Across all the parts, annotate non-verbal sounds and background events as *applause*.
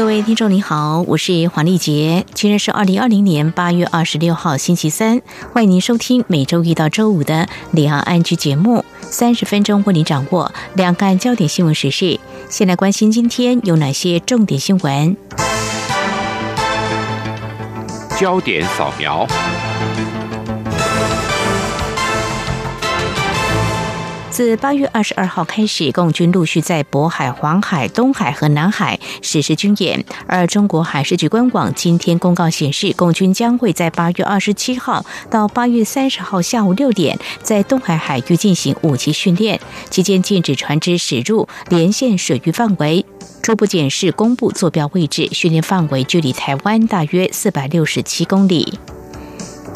各位听众，你好，我是黄丽杰。今天是二零二零年八月二十六号，星期三。欢迎您收听每周一到周五的两岸安居节目，三十分钟为您掌握两岸焦点新闻时事。先来关心今天有哪些重点新闻？焦点扫描。自八月二十二号开始，共军陆续在渤海、黄海、东海和南海实施军演。而中国海事局官网今天公告显示，共军将会在八月二十七号到八月三十号下午六点，在东海海域进行武器训练，期间禁止船只驶入连线水域范围。初步检视公布坐标位置，训练范围距离台湾大约四百六十七公里。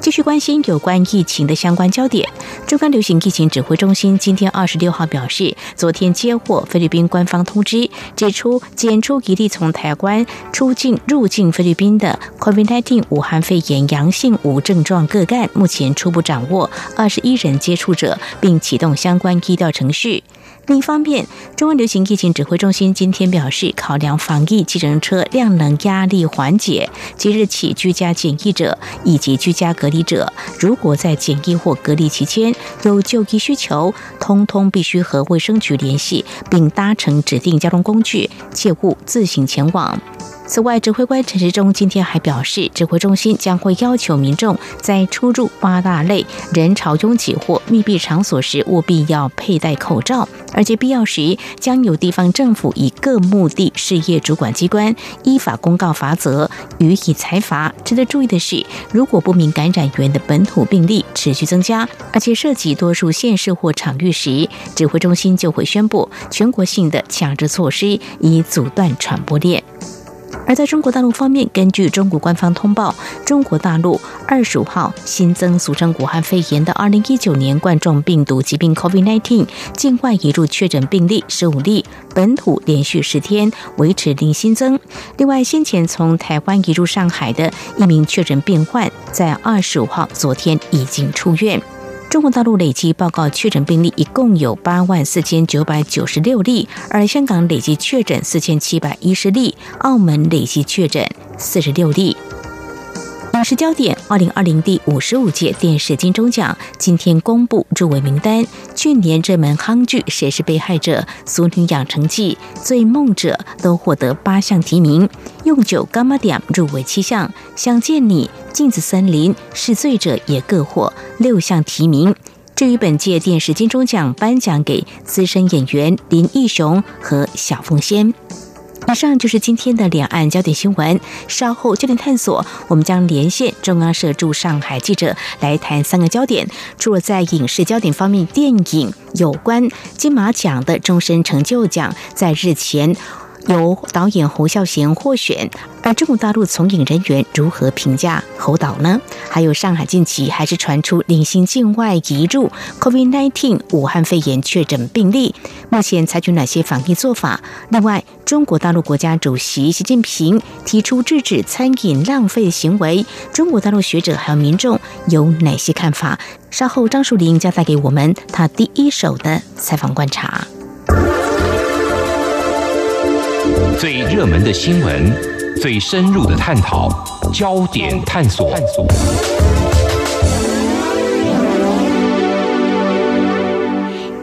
继续关心有关疫情的相关焦点。中央流行疫情指挥中心今天二十六号表示，昨天接获菲律宾官方通知，指出检出一例从台湾出境入境菲律宾的 COVID-19 武汉肺炎阳性无症状个案，目前初步掌握二十一人接触者，并启动相关医疗程序。另一方面，中央流行疫情指挥中心今天表示，考量防疫计程车量能压力缓解，即日起居家检疫者以及居家隔离者，如果在检疫或隔离期间有就医需求，通通必须和卫生局联系，并搭乘指定交通工具，切勿自行前往。此外，指挥官陈时中今天还表示，指挥中心将会要求民众在出入八大类人潮拥挤或密闭场所时，务必要佩戴口罩，而且必要时将由地方政府以各目的事业主管机关依法公告罚则，予以裁罚。值得注意的是，如果不明感染源的本土病例持续增加，而且涉及多数县市或场域时，指挥中心就会宣布全国性的强制措施，以阻断传播链。而在中国大陆方面，根据中国官方通报，中国大陆二十五号新增俗称武汉肺炎的二零一九年冠状病毒疾病 COVID-19 境外移入确诊病例十五例，本土连续十天维持零新增。另外，先前从台湾移入上海的一名确诊病患，在二十五号昨天已经出院。中国大陆累计报告确诊病例一共有八万四千九百九十六例，而香港累计确诊四千七百一十例，澳门累计确诊四十六例。是焦点：二零二零第五十五届电视金钟奖今天公布入围名单。去年这门夯剧《谁是被害者》《俗女养成记》《醉梦者》都获得八项提名，《用酒干妈点》入围七项，《想见你》《镜子森林》《是罪者》也各获六项提名。至于本届电视金钟奖颁奖给资深演员林义雄和小凤仙。以上就是今天的两岸焦点新闻。稍后焦点探索，我们将连线中央社驻上海记者来谈三个焦点。除了在影视焦点方面，电影有关金马奖的终身成就奖，在日前。由导演侯孝贤获选，而中国大陆从影人员如何评价侯导呢？还有上海近期还是传出零星境外移入 COVID-19 武汉肺炎确诊病例，目前采取哪些防疫做法？另外，中国大陆国家主席习近平提出制止餐饮浪费行为，中国大陆学者还有民众有哪些看法？稍后张树林将带给我们他第一手的采访观察。最热门的新闻，最深入的探讨，焦点探索。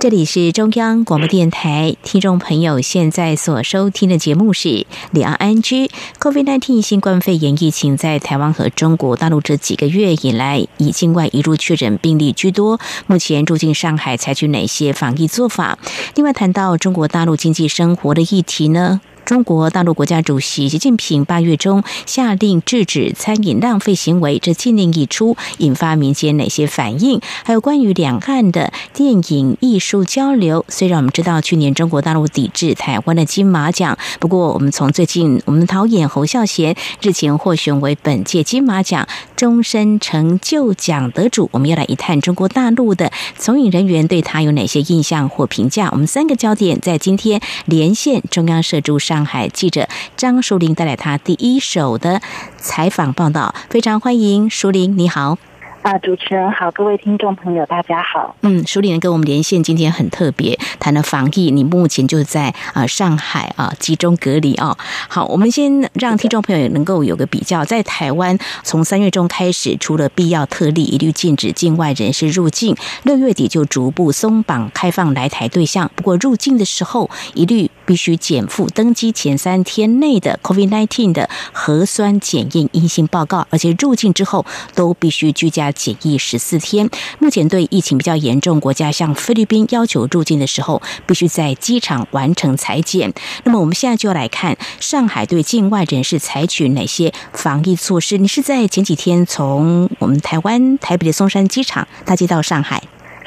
这里是中央广播电台，听众朋友现在所收听的节目是《李安安居》。COVID-19 新冠肺炎疫情在台湾和中国大陆这几个月以来，以境外移入确诊病例居多。目前入境上海采取哪些防疫做法？另外，谈到中国大陆经济生活的议题呢？中国大陆国家主席习近平八月中下令制止餐饮浪费行为，这禁令一出，引发民间哪些反应？还有关于两岸的电影艺术交流。虽然我们知道去年中国大陆抵制台湾的金马奖，不过我们从最近我们导演侯孝贤日前获选为本届金马奖终身成就奖得主，我们要来一探中国大陆的从影人员对他有哪些印象或评价。我们三个焦点在今天连线中央社驻。上海记者张淑玲带来他第一手的采访报道，非常欢迎淑玲，你好。啊，主持人好，各位听众朋友，大家好。嗯，淑玲跟我们连线，今天很特别，谈了防疫。你目前就在啊上海啊集中隔离哦。好，我们先让听众朋友能够有个比较，在台湾从三月中开始，除了必要特例，一律禁止境外人士入境。六月底就逐步松绑开放来台对象，不过入境的时候一律必须减负登机前三天内的 COVID-19 的核酸检验阴性报告，而且入境之后都必须居家。检疫十四天。目前对疫情比较严重国家，像菲律宾要求入境的时候，必须在机场完成裁剪。那么我们现在就要来看上海对境外人士采取哪些防疫措施。你是在前几天从我们台湾台北的松山机场搭机到上海？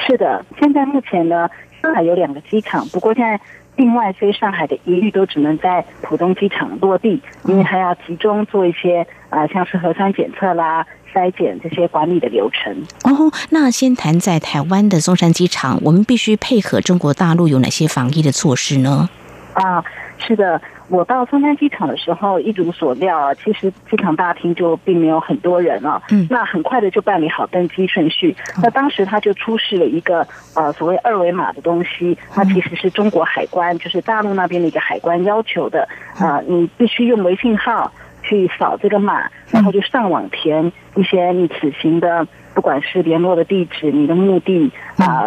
是的，现在目前呢，上海有两个机场，不过现在境外飞上海的一律都只能在浦东机场落地，因为还要集中做一些啊，像是核酸检测啦。筛检这些管理的流程哦，那先谈在台湾的松山机场，我们必须配合中国大陆有哪些防疫的措施呢？啊，是的，我到松山机场的时候，一如所料啊，其实机场大厅就并没有很多人啊。嗯，那很快的就办理好登机顺序。那当时他就出示了一个呃所谓二维码的东西，它其实是中国海关，就是大陆那边的一个海关要求的啊，你必须用微信号。去扫这个码，然后就上网填一些你此行的，不管是联络的地址、你的目的啊，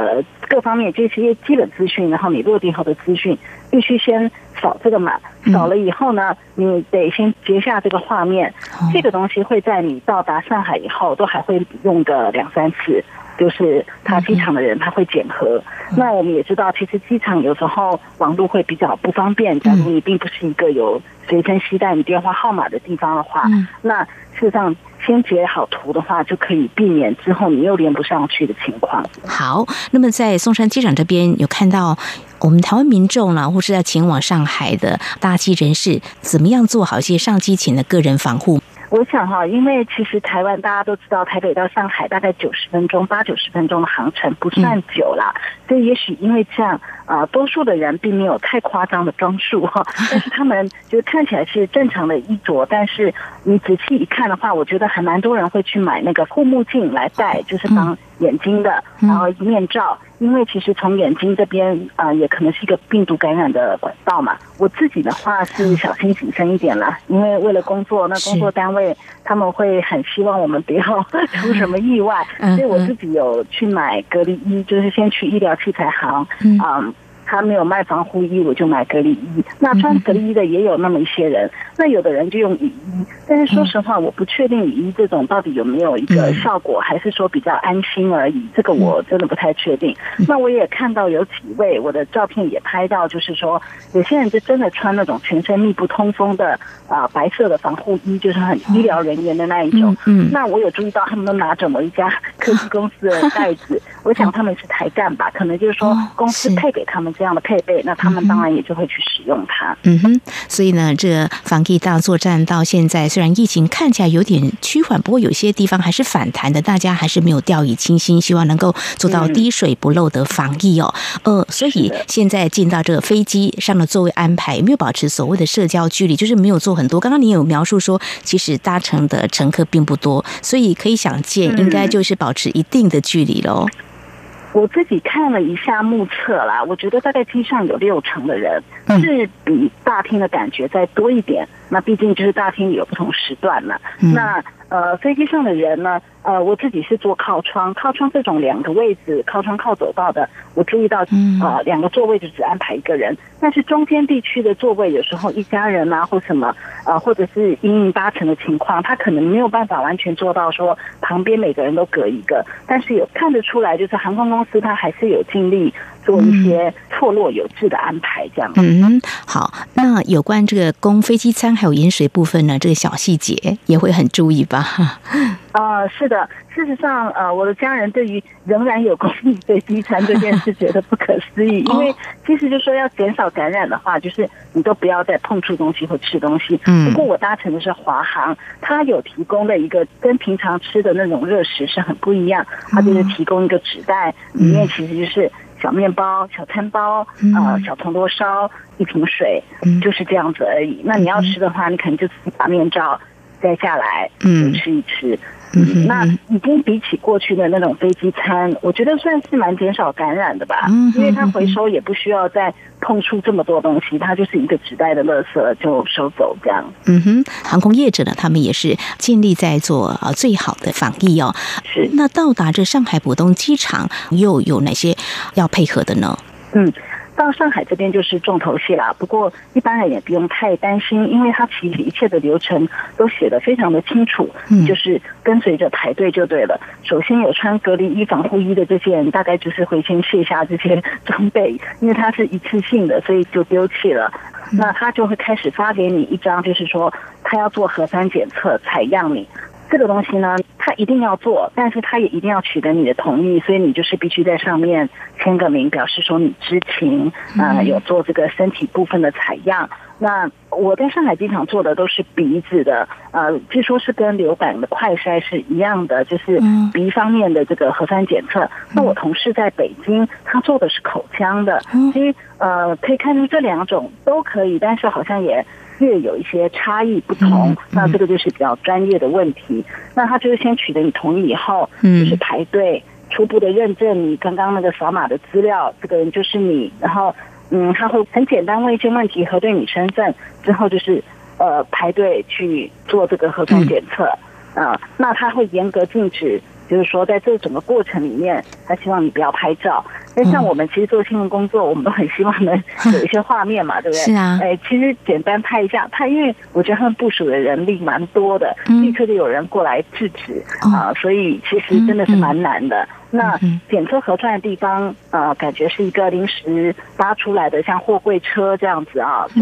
各方面这些基本资讯，然后你落地后的资讯，必须先扫这个码。扫了以后呢，你得先截下这个画面。这个东西会在你到达上海以后，都还会用个两三次。就是他机场的人他会检核，那我们也知道，其实机场有时候网络会比较不方便。假如你并不是一个有随身携带你电话号码的地方的话，那事实上先截好图的话，就可以避免之后你又连不上去的情况。好，那么在松山机场这边有看到我们台湾民众呢，或是要前往上海的大机人士，怎么样做好一些上机前的个人防护？我想哈，因为其实台湾大家都知道，台北到上海大概九十分钟，八九十分钟的航程不算久了，所以也许因为这样啊，多数的人并没有太夸张的装束哈，*laughs* 但是他们就看起来是正常的衣着，但是你仔细一看的话，我觉得还蛮多人会去买那个护目镜来戴，就是当眼睛的，然后面罩。因为其实从眼睛这边啊，也可能是一个病毒感染的管道嘛。我自己的话是小心谨慎一点啦，因为为了工作，那工作单位他们会很希望我们不要 *laughs* 出什么意外，所以我自己有去买隔离衣，就是先去医疗器材行啊。他没有卖防护衣，我就买隔离衣。那穿隔离衣的也有那么一些人，那有的人就用雨衣。但是说实话，我不确定雨衣这种到底有没有一个效果，还是说比较安心而已。这个我真的不太确定。那我也看到有几位，我的照片也拍到，就是说有些人就真的穿那种全身密不通风的啊白色的防护衣，就是很医疗人员的那一种。嗯。那我有注意到他们都拿着某一家科技公司的袋子，*laughs* 我想他们是台干吧？可能就是说公司配给他们。这样的配备，那他们当然也就会去使用它。嗯哼，所以呢，这个防疫大作战到现在，虽然疫情看起来有点趋缓，不过有些地方还是反弹的，大家还是没有掉以轻心，希望能够做到滴水不漏的防疫哦。呃，所以现在进到这个飞机上的座位安排，有没有保持所谓的社交距离？就是没有做很多。刚刚你有描述说，其实搭乘的乘客并不多，所以可以想见，应该就是保持一定的距离喽。我自己看了一下目测啦，我觉得大概机上有六成的人是比大厅的感觉再多一点。那毕竟就是大厅里有不同时段嘛。那呃，飞机上的人呢？呃，我自己是坐靠窗，靠窗这种两个位置，靠窗靠走道的，我注意到呃两个座位就只安排一个人。但是中间地区的座位有时候一家人啊或什么呃，或者是一应八成的情况，他可能没有办法完全做到说旁边每个人都隔一个，但是有看得出来，就是航空公司他还是有尽力做一些错落有致的安排，这样。嗯，好，那有关这个供飞机餐还有饮水部分呢，这个小细节也会很注意吧？*laughs* 啊，是的。事实上，呃，我的家人对于仍然有供应飞机餐这件事觉得不可思议，因为其实就说要减少感染的话，就是你都不要再碰触东西或吃东西。嗯。不过我搭乘的是华航，它有提供的一个跟平常吃的那种热食是很不一样，它就是提供一个纸袋，里面其实就是小面包、小餐包，呃，小铜锣烧、一瓶水，就是这样子而已。那你要吃的话，你肯定就自己把面罩摘下来，嗯，吃一吃。嗯那已经比起过去的那种飞机餐，我觉得算是蛮减少感染的吧，嗯因为它回收也不需要再碰触这么多东西，它就是一个纸袋的垃圾就收走这样。嗯哼，航空业者呢，他们也是尽力在做啊最好的防疫哦。是，那到达这上海浦东机场又有哪些要配合的呢？嗯。到上海这边就是重头戏啦，不过一般人也不用太担心，因为他其实一切的流程都写的非常的清楚，就是跟随着排队就对了。首先有穿隔离衣、防护衣的这些人，大概就是会先卸下这些 *laughs* 装备，因为它是一次性的，所以就丢弃了。那他就会开始发给你一张，就是说他要做核酸检测采样你。这个东西呢，他一定要做，但是他也一定要取得你的同意，所以你就是必须在上面签个名，表示说你知情，啊，有做这个身体部分的采样。那我在上海机场做的都是鼻子的，呃，据说是跟流感的快筛是一样的，就是鼻方面的这个核酸检测。那我同事在北京，他做的是口腔的，所以呃，可以看出这两种都可以，但是好像也。略有一些差异不同，那这个就是比较专业的问题。那他就是先取得你同意以后，就是排队初步的认证你刚刚那个扫码的资料，这个人就是你。然后，嗯，他会很简单问一些问题，核对你身份之后，就是呃排队去做这个核酸检测啊。那他会严格禁止。就是说，在这整个过程里面，他希望你不要拍照。因为像我们其实做新闻工作，我们都很希望能 *laughs* 有一些画面嘛，对不对？是啊。哎，其实简单拍一下，拍因为我觉得他们部署的人力蛮多的，立刻就有人过来制止啊，所以其实真的是蛮难的。那检测核酸的地方，呃，感觉是一个临时搭出来的，像货柜车这样子啊，就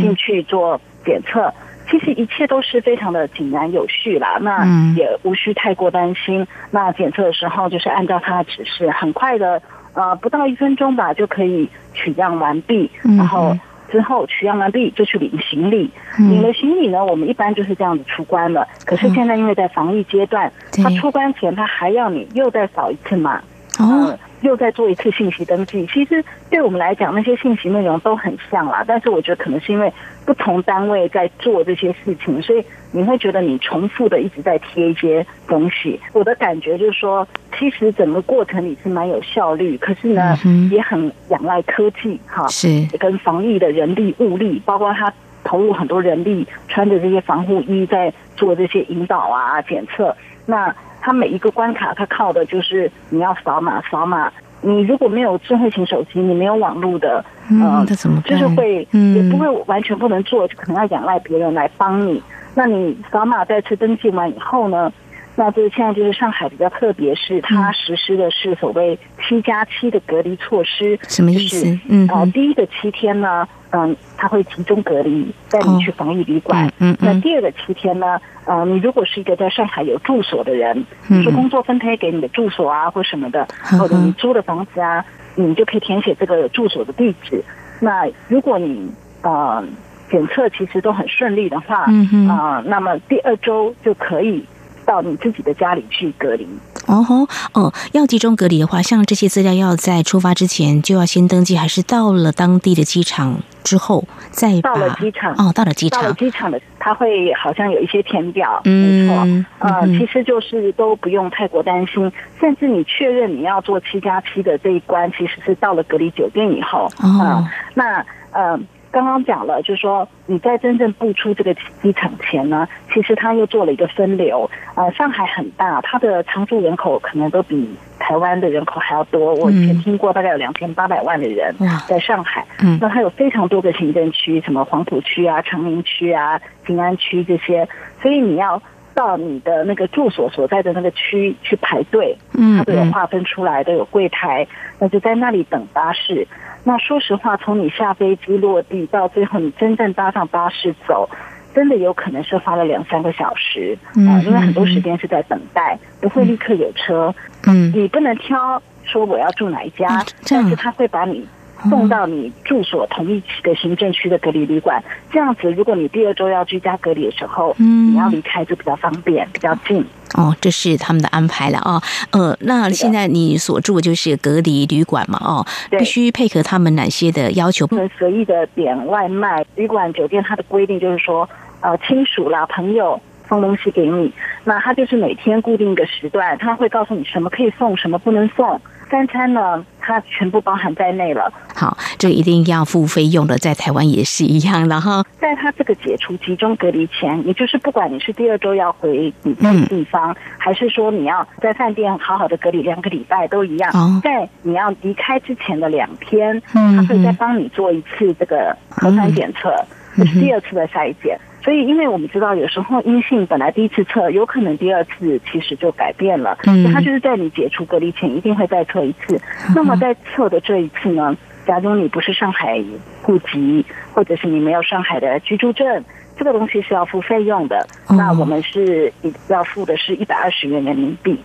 进去做检测。其实一切都是非常的井然有序啦，那也无需太过担心。那检测的时候就是按照他的指示，很快的，呃，不到一分钟吧就可以取样完毕。然后之后取样完毕就去领行李，领了行李呢，我们一般就是这样子出关了。可是现在因为在防疫阶段，他出关前他还要你又再扫一次码。哦。又再做一次信息登记，其实对我们来讲，那些信息内容都很像啦。但是我觉得可能是因为不同单位在做这些事情，所以你会觉得你重复的一直在贴一些东西。我的感觉就是说，其实整个过程里是蛮有效率，可是呢，也很仰赖科技哈，是跟防疫的人力物力，包括他投入很多人力，穿着这些防护衣在做这些引导啊、检测。那它每一个关卡，它靠的就是你要扫码，扫码。你如果没有智慧型手机，你没有网络的，呃，就是会也不会完全不能做，就可能要仰赖别人来帮你。那你扫码再次登记完以后呢？那这现在就是上海比较特别，是它实施的是所谓七加七的隔离措施。什么意思？嗯，啊，第一个七天呢，嗯，他会集中隔离，带你去防疫旅馆。嗯，那第二个七天呢，呃，你如果是一个在上海有住所的人，嗯，说工作分配给你的住所啊，或什么的，或者你租的房子啊，你就可以填写这个住所的地址。那如果你呃检测其实都很顺利的话，嗯哼，啊，那么第二周就可以。到你自己的家里去隔离。哦吼哦，要集中隔离的话，像这些资料要在出发之前就要先登记，还是到了当地的机场之后再到了机场。哦，到了机场，到了机场的他会好像有一些填表，没错，呃，其实就是都不用太过担心，甚至你确认你要做七加七的这一关，其实是到了隔离酒店以后。啊，那呃。刚刚讲了，就是说你在真正步出这个机场前呢，其实他又做了一个分流。呃，上海很大，它的常住人口可能都比台湾的人口还要多。我以前听过，大概有两千八百万的人在上海。嗯，那它有非常多个行政区，什么黄浦区啊、长宁区啊、静安区这些，所以你要。到你的那个住所所在的那个区去排队，嗯，它都有划分出来，都有柜台，那就在那里等巴士。那说实话，从你下飞机落地到最后你真正搭上巴士走，真的有可能是花了两三个小时，嗯，因为很多时间是在等待，不会立刻有车，嗯，你不能挑说我要住哪一家，但是他会把你。送到你住所同一区的行政区的隔离旅馆，这样子，如果你第二周要居家隔离的时候，嗯，你要离开就比较方便，比较近。哦，这是他们的安排了哦。呃，那现在你所住就是隔离旅馆嘛？哦，必须配合他们哪些的要求？不能随意的点外卖。旅馆酒店它的规定就是说，呃，亲属啦、朋友送东西给你，那他就是每天固定一个时段，他会告诉你什么可以送，什么不能送。三餐呢，它全部包含在内了。好，这一定要付费用的，在台湾也是一样的哈。在他这个解除集中隔离前，也就是不管你是第二周要回你的地方，还是说你要在饭店好好的隔离两个礼拜，都一样。在你要离开之前的两天，他会再帮你做一次这个核酸检测，这是第二次的筛检。所以，因为我们知道，有时候阴性本来第一次测，有可能第二次其实就改变了。嗯，他就是在你解除隔离前一定会再测一次。那么在测的这一次呢，假如你不是上海户籍，或者是你没有上海的居住证，这个东西是要付费用的。那我们是要付的是一百二十元人民币。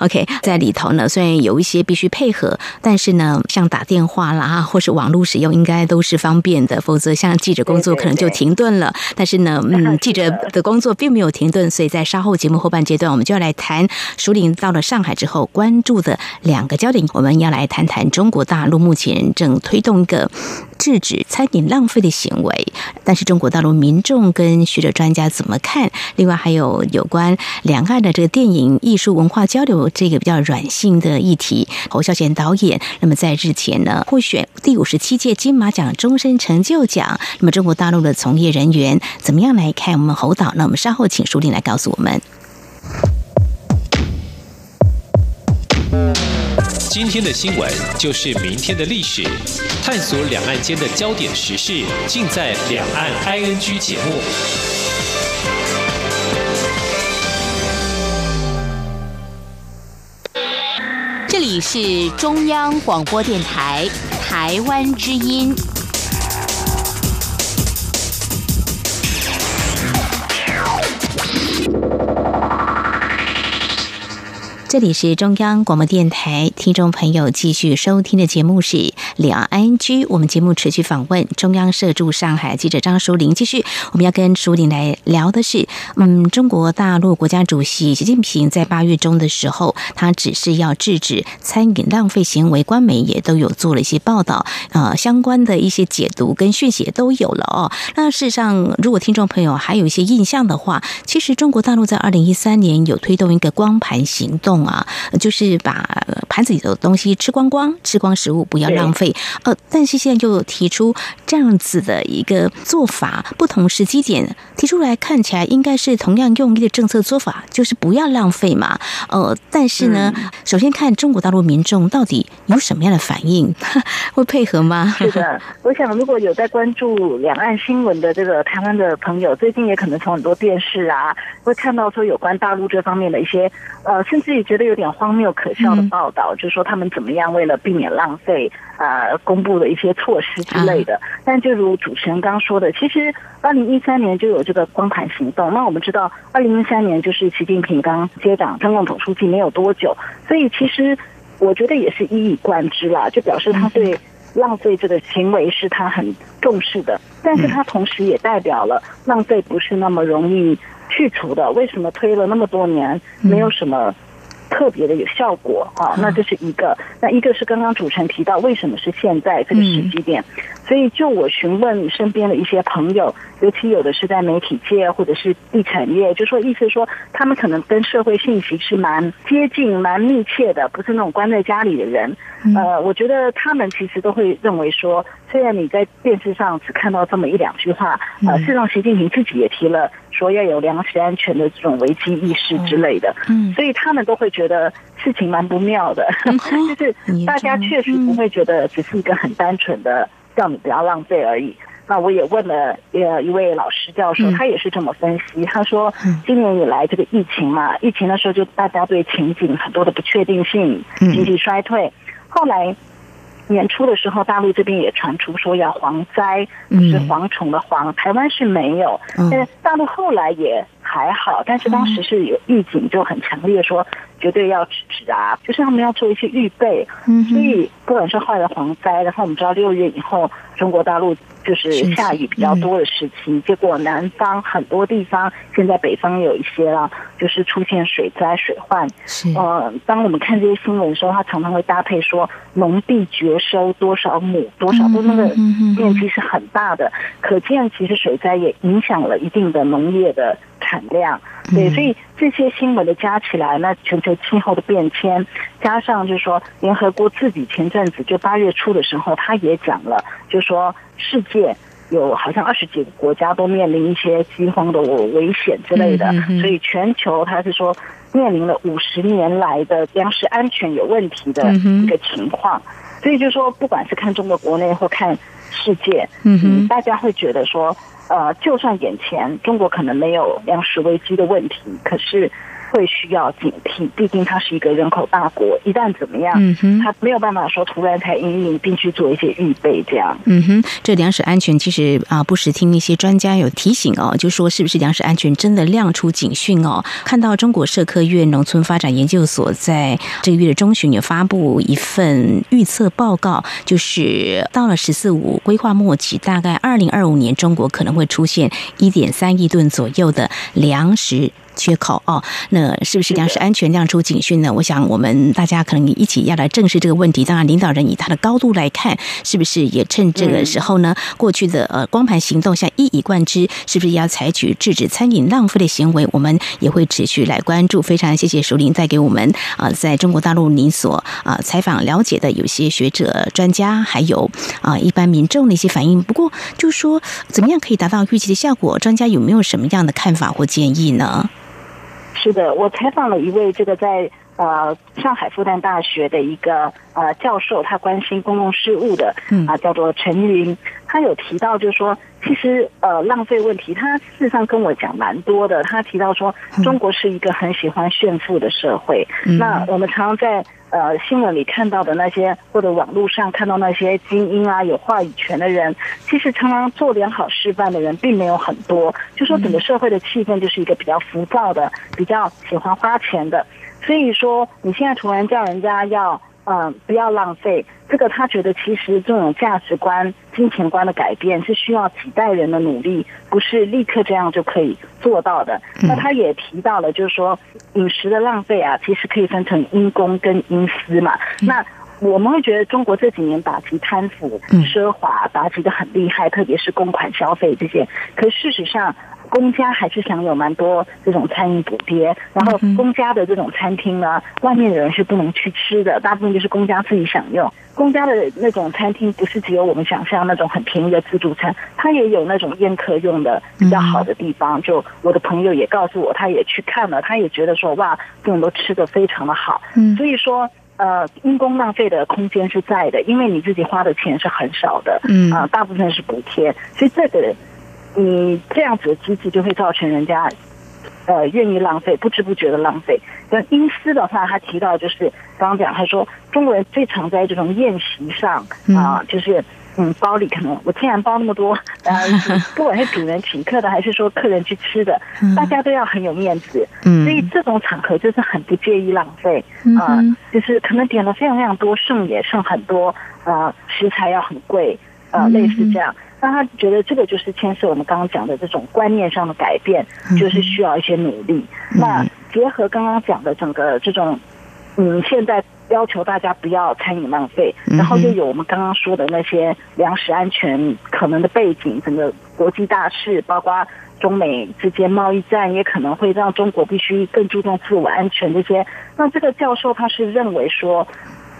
OK，在里头呢，虽然有一些必须配合，但是呢，像打电话啦，或是网络使用，应该都是方便的。否则，像记者工作可能就停顿了。*laughs* 但是呢，嗯，*laughs* 记者的工作并没有停顿，所以在稍后节目后半阶段，我们就要来谈署领到了上海之后关注的两个焦点。我们要来谈谈中国大陆目前正推动一个制止餐饮浪费的行为，但是中国大陆民众跟学者专家怎么看？另外，还有有关两岸的这个电影艺术文化交流。这个比较软性的议题，侯孝贤导演，那么在日前呢获选第五十七届金马奖终身成就奖。那么中国大陆的从业人员怎么样来看我们侯导？那我们稍后请书玲来告诉我们。今天的新闻就是明天的历史，探索两岸间的焦点时事，尽在《两岸 ING》节目。里是中央广播电台台湾之音。这里是中央广播电台，听众朋友继续收听的节目是两岸 N G。我们节目持续访问中央社驻上海记者张淑玲。继续，我们要跟淑玲来聊的是，嗯，中国大陆国家主席习近平在八月中的时候，他只是要制止餐饮浪费行为，官媒也都有做了一些报道，呃，相关的一些解读跟讯息都有了哦。那事实上，如果听众朋友还有一些印象的话，其实中国大陆在二零一三年有推动一个光盘行动。啊，就是把盘子里的东西吃光光，吃光食物，不要浪费。呃，但是现在就提出这样子的一个做法，不同时机点提出来，看起来应该是同样用意的政策做法，就是不要浪费嘛。呃，但是呢，首先看中国大陆民众到底有什么样的反应，*laughs* 会配合吗？是的，我想如果有在关注两岸新闻的这个台湾的朋友，最近也可能从很多电视啊，会看到说有关大陆这方面的一些，呃，甚至也。觉得有点荒谬可笑的报道，就是说他们怎么样为了避免浪费，呃，公布的一些措施之类的。但就如主持人刚说的，其实二零一三年就有这个光盘行动。那我们知道，二零一三年就是习近平刚接掌中共总书记没有多久，所以其实我觉得也是一以贯之啦，就表示他对浪费这个行为是他很重视的。但是他同时也代表了浪费不是那么容易去除的。为什么推了那么多年，没有什么？特别的有效果啊。那这是一个，那一个是刚刚主持人提到，为什么是现在这个时机点？所以就我询问身边的一些朋友，尤其有的是在媒体界或者是地产业，就说意思说他们可能跟社会信息是蛮接近、蛮密切的，不是那种关在家里的人。呃，我觉得他们其实都会认为说，虽然你在电视上只看到这么一两句话，呃，事实上习近平自己也提了，说要有粮食安全的这种危机意识之类的，嗯，所以他们都会觉得事情蛮不妙的，*laughs* 就是大家确实不会觉得只是一个很单纯的叫你不要浪费而已。那我也问了呃一位老师教授，他也是这么分析，他说今年以来这个疫情嘛，疫情的时候就大家对情景很多的不确定性，经济衰退。后来年初的时候，大陆这边也传出说要蝗灾，是蝗虫的蝗，台湾是没有。但是大陆后来也还好，但是当时是有预警，就很强烈说绝对要制止啊，就是他们要做一些预备。所以不管是后来的蝗灾，然后我们知道六月以后中国大陆。就是下雨比较多的时期，结果南方很多地方，现在北方有一些了，就是出现水灾、水患。是，呃，当我们看这些新闻的时候，它常常会搭配说农地绝收多少亩、多少，都那个面积是很大的，可见其实水灾也影响了一定的农业的产量。对，所以这些新闻的加起来，那全球气候的变迁，加上就是说，联合国自己前阵子就八月初的时候，他也讲了，就是说世界有好像二十几个国家都面临一些饥荒的危险之类的，所以全球他是说面临了五十年来的粮食安全有问题的一个情况，所以就说不管是看中国国内或看世界，嗯，大家会觉得说。呃，就算眼前中国可能没有粮食危机的问题，可是。会需要警惕，毕竟它是一个人口大国，一旦怎么样，它没有办法说突然才应运，并去做一些预备，这样。嗯哼，这粮食安全其实啊，不时听一些专家有提醒哦，就说是不是粮食安全真的亮出警讯哦？看到中国社科院农村发展研究所在这个月的中旬也发布一份预测报告，就是到了“十四五”规划末期，大概二零二五年，中国可能会出现一点三亿吨左右的粮食。缺口哦，那是不是粮食安全亮出警讯呢？我想我们大家可能一起要来正视这个问题。当然，领导人以他的高度来看，是不是也趁这个时候呢？过去的呃光盘行动下一以贯之，是不是要采取制止餐饮浪费的行为？我们也会持续来关注。非常谢谢熟林带给我们啊，在中国大陆您所啊采访了解的有些学者、专家，还有啊一般民众的一些反应。不过，就说怎么样可以达到预期的效果？专家有没有什么样的看法或建议呢？是的，我采访了一位这个在呃上海复旦大学的一个呃教授，他关心公共事务的啊，叫做陈云。他有提到，就是说，其实呃浪费问题，他事实上跟我讲蛮多的。他提到说，中国是一个很喜欢炫富的社会。那我们常常在。呃，新闻里看到的那些，或者网络上看到那些精英啊，有话语权的人，其实常常做良好示范的人并没有很多。就说整个社会的气氛就是一个比较浮躁的，比较喜欢花钱的。所以说，你现在突然叫人家要。嗯，不要浪费。这个他觉得，其实这种价值观、金钱观的改变是需要几代人的努力，不是立刻这样就可以做到的。那他也提到了，就是说饮食的浪费啊，其实可以分成因公跟因私嘛。那我们会觉得，中国这几年打击贪腐、奢华，打击的很厉害，特别是公款消费这些。可事实上，公家还是享有蛮多这种餐饮补贴，然后公家的这种餐厅呢，外面的人是不能去吃的，大部分就是公家自己享用。公家的那种餐厅不是只有我们想象那种很便宜的自助餐，它也有那种宴客用的比较好的地方。就我的朋友也告诉我，他也去看了，他也觉得说哇，这种都吃的非常的好。嗯，所以说呃，因公浪费的空间是在的，因为你自己花的钱是很少的，嗯啊，大部分是补贴，所以这个。你这样子的机制就会造成人家，呃，愿意浪费，不知不觉的浪费。那英斯的话，他提到就是刚刚讲，他说中国人最常在这种宴席上啊，就是嗯，包里可能我竟然包那么多，呃，不管是主人请客的，还是说客人去吃的，大家都要很有面子。嗯，所以这种场合就是很不介意浪费啊，就是可能点了非常非常多，剩也剩很多，呃，食材要很贵，呃，类似这样。那他觉得这个就是牵涉我们刚刚讲的这种观念上的改变，就是需要一些努力。那结合刚刚讲的整个这种嗯，现在要求大家不要餐饮浪费，然后又有我们刚刚说的那些粮食安全可能的背景，整个国际大事，包括中美之间贸易战，也可能会让中国必须更注重自我安全这些。那这个教授他是认为说，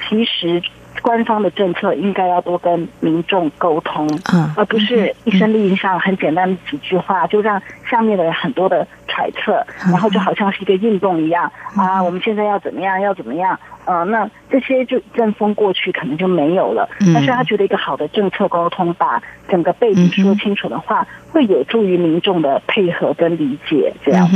其实。官方的政策应该要多跟民众沟通，嗯，而不是一声令下很简单的几句话就让下面的人很多的揣测，然后就好像是一个运动一样啊，我们现在要怎么样，要怎么样。呃，那这些就阵风过去，可能就没有了。但是他觉得一个好的政策沟通，把整个背景说清楚的话，会有助于民众的配合跟理解。这样，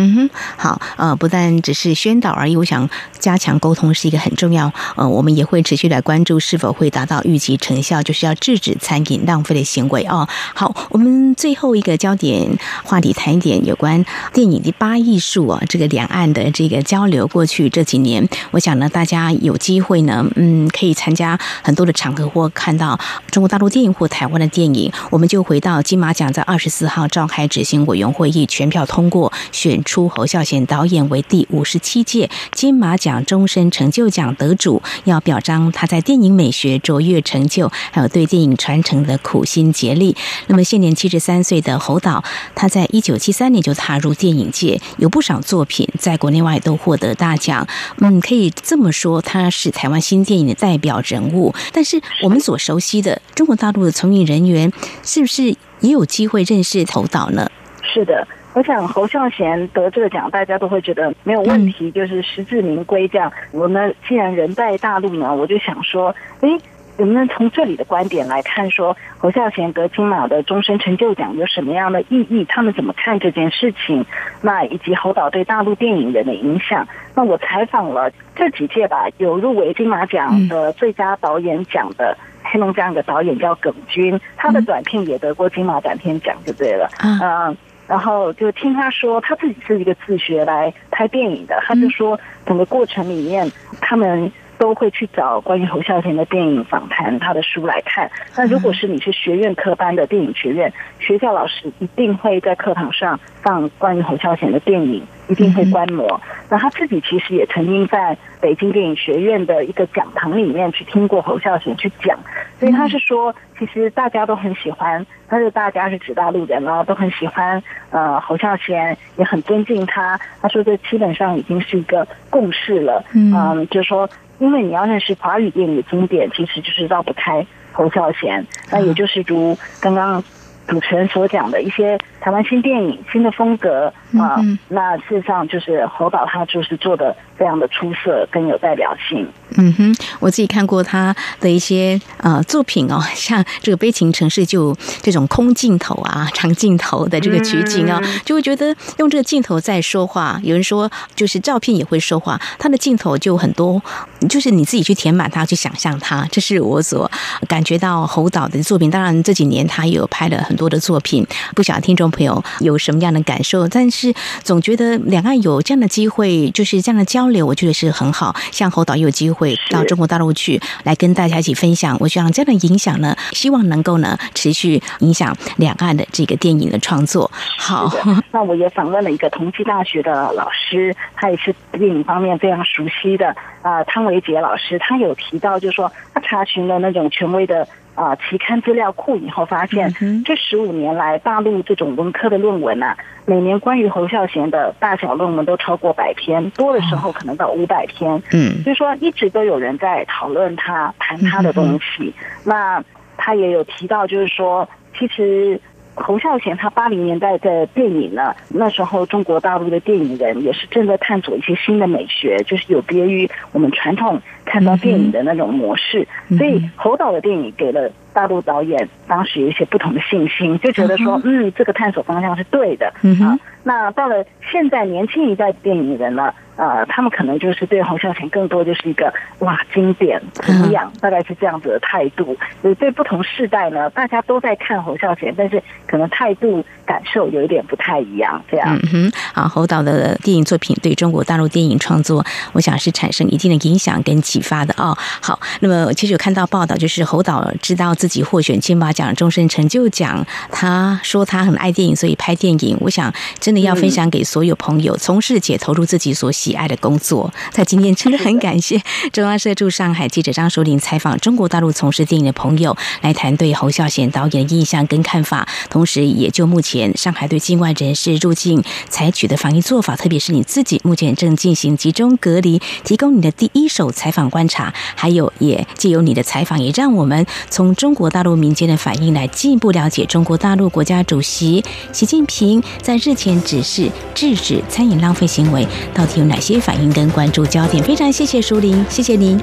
好，呃，不但只是宣导而已，我想加强沟通是一个很重要。呃，我们也会持续来关注是否会达到预期成效，就是要制止餐饮浪费的行为哦。好，我们最后一个焦点话题谈一点有关电影的八艺术啊，这个两岸的这个交流，过去这几年，我想呢，大家。有机会呢，嗯，可以参加很多的场合或看到中国大陆电影或台湾的电影。我们就回到金马奖在二十四号召开执行委员会议，全票通过选出侯孝贤导演为第五十七届金马奖终身成就奖得主，要表彰他在电影美学卓越成就，还有对电影传承的苦心竭力。那么现年七十三岁的侯导，他在一九七三年就踏入电影界，有不少作品在国内外都获得大奖。嗯，可以这么说。他是台湾新电影的代表人物，但是我们所熟悉的中国大陆的从业人员，是不是也有机会认识侯导呢？是的，我想侯孝贤得这个奖，大家都会觉得没有问题，就是实至名归。这样，我们既然人在大陆呢，我就想说，哎。能不能从这里的观点来看，说侯孝贤得金马的终身成就奖有什么样的意义？他们怎么看这件事情？那以及侯导对大陆电影人的影响？那我采访了这几届吧，有入围金马奖的最佳导演奖的黑龙江的导演叫耿军，他的短片也得过金马短片奖，就对了。嗯，然后就听他说，他自己是一个自学来拍电影的，他就说整个过程里面他们。都会去找关于侯孝贤的电影访谈，他的书来看。那如果是你是学院科班的电影学院，学校老师一定会在课堂上放关于侯孝贤的电影，一定会观摩。那他自己其实也曾经在北京电影学院的一个讲堂里面去听过侯孝贤去讲，所以他是说，其实大家都很喜欢，但是大家是指大陆人啊，都很喜欢呃侯孝贤，也很尊敬他。他说这基本上已经是一个共识了，嗯，就是说。因为你要认识华语电影的经典，其实就是绕不开侯孝贤。那也就是如刚刚主持人所讲的一些台湾新电影、新的风格啊，那事实上就是侯导他就是做的非常的出色，更有代表性。嗯哼，我自己看过他的一些呃作品哦，*laughs* 像这个《悲情城市》就这种空镜头啊、长镜头的这个取景啊，就会觉得用这个镜头在说话。有人说，就是照片也会说话，他的镜头就很多，就是你自己去填满它，去想象它。这是我所感觉到侯导的作品。当然这几年他也有拍了很多的作品，不晓得听众朋友有什么样的感受。但是总觉得两岸有这样的机会，就是这样的交流，我觉得是很好。像侯导有机会。会到中国大陆去，来跟大家一起分享。我想这样的影响呢，希望能够呢持续影响两岸的这个电影的创作。好，*laughs* 那我也访问了一个同济大学的老师，他也是电影方面非常熟悉的啊，汤维杰老师，他有提到，就是说他查询了那种权威的。啊，期刊资料库以后发现，这十五年来，大陆这种文科的论文啊，每年关于侯孝贤的大小论文都超过百篇，多的时候可能到五百篇。嗯，所以说一直都有人在讨论他、谈他的东西。那他也有提到，就是说，其实。侯孝贤他八零年代的电影呢，那时候中国大陆的电影人也是正在探索一些新的美学，就是有别于我们传统看到电影的那种模式。所以侯导的电影给了大陆导演当时有一些不同的信心，就觉得说，嗯，这个探索方向是对的啊。那到了现在年轻一代电影人呢？呃，他们可能就是对侯孝贤更多就是一个哇经典敬仰，大概是这样子的态度。所以对不同世代呢，大家都在看侯孝贤，但是可能态度感受有一点不太一样。这样，嗯哼，好，侯导的电影作品对中国大陆电影创作，我想是产生一定的影响跟启发的哦。好，那么其实有看到报道，就是侯导知道自己获选金马奖终身成就奖，他说他很爱电影，所以拍电影。我想真的要分享给所有朋友，从事且投入自己所喜爱的工作。在今天真的很感谢中央社驻上海记者张淑玲采访中国大陆从事电影的朋友，来谈对侯孝贤导演的印象跟看法，同时也就目前上海对境外人士入境采取的防疫做法，特别是你自己目前正进行集中隔离，提供你的第一手采访观察，还有也借由你的采访，也让我们从中国大陆民间的反应来进一步了解中国大陆国家主席习近平在日前指示制止餐饮浪费行为，到底有哪些反应跟关注焦点？非常谢谢舒玲，谢谢您，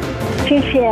谢谢。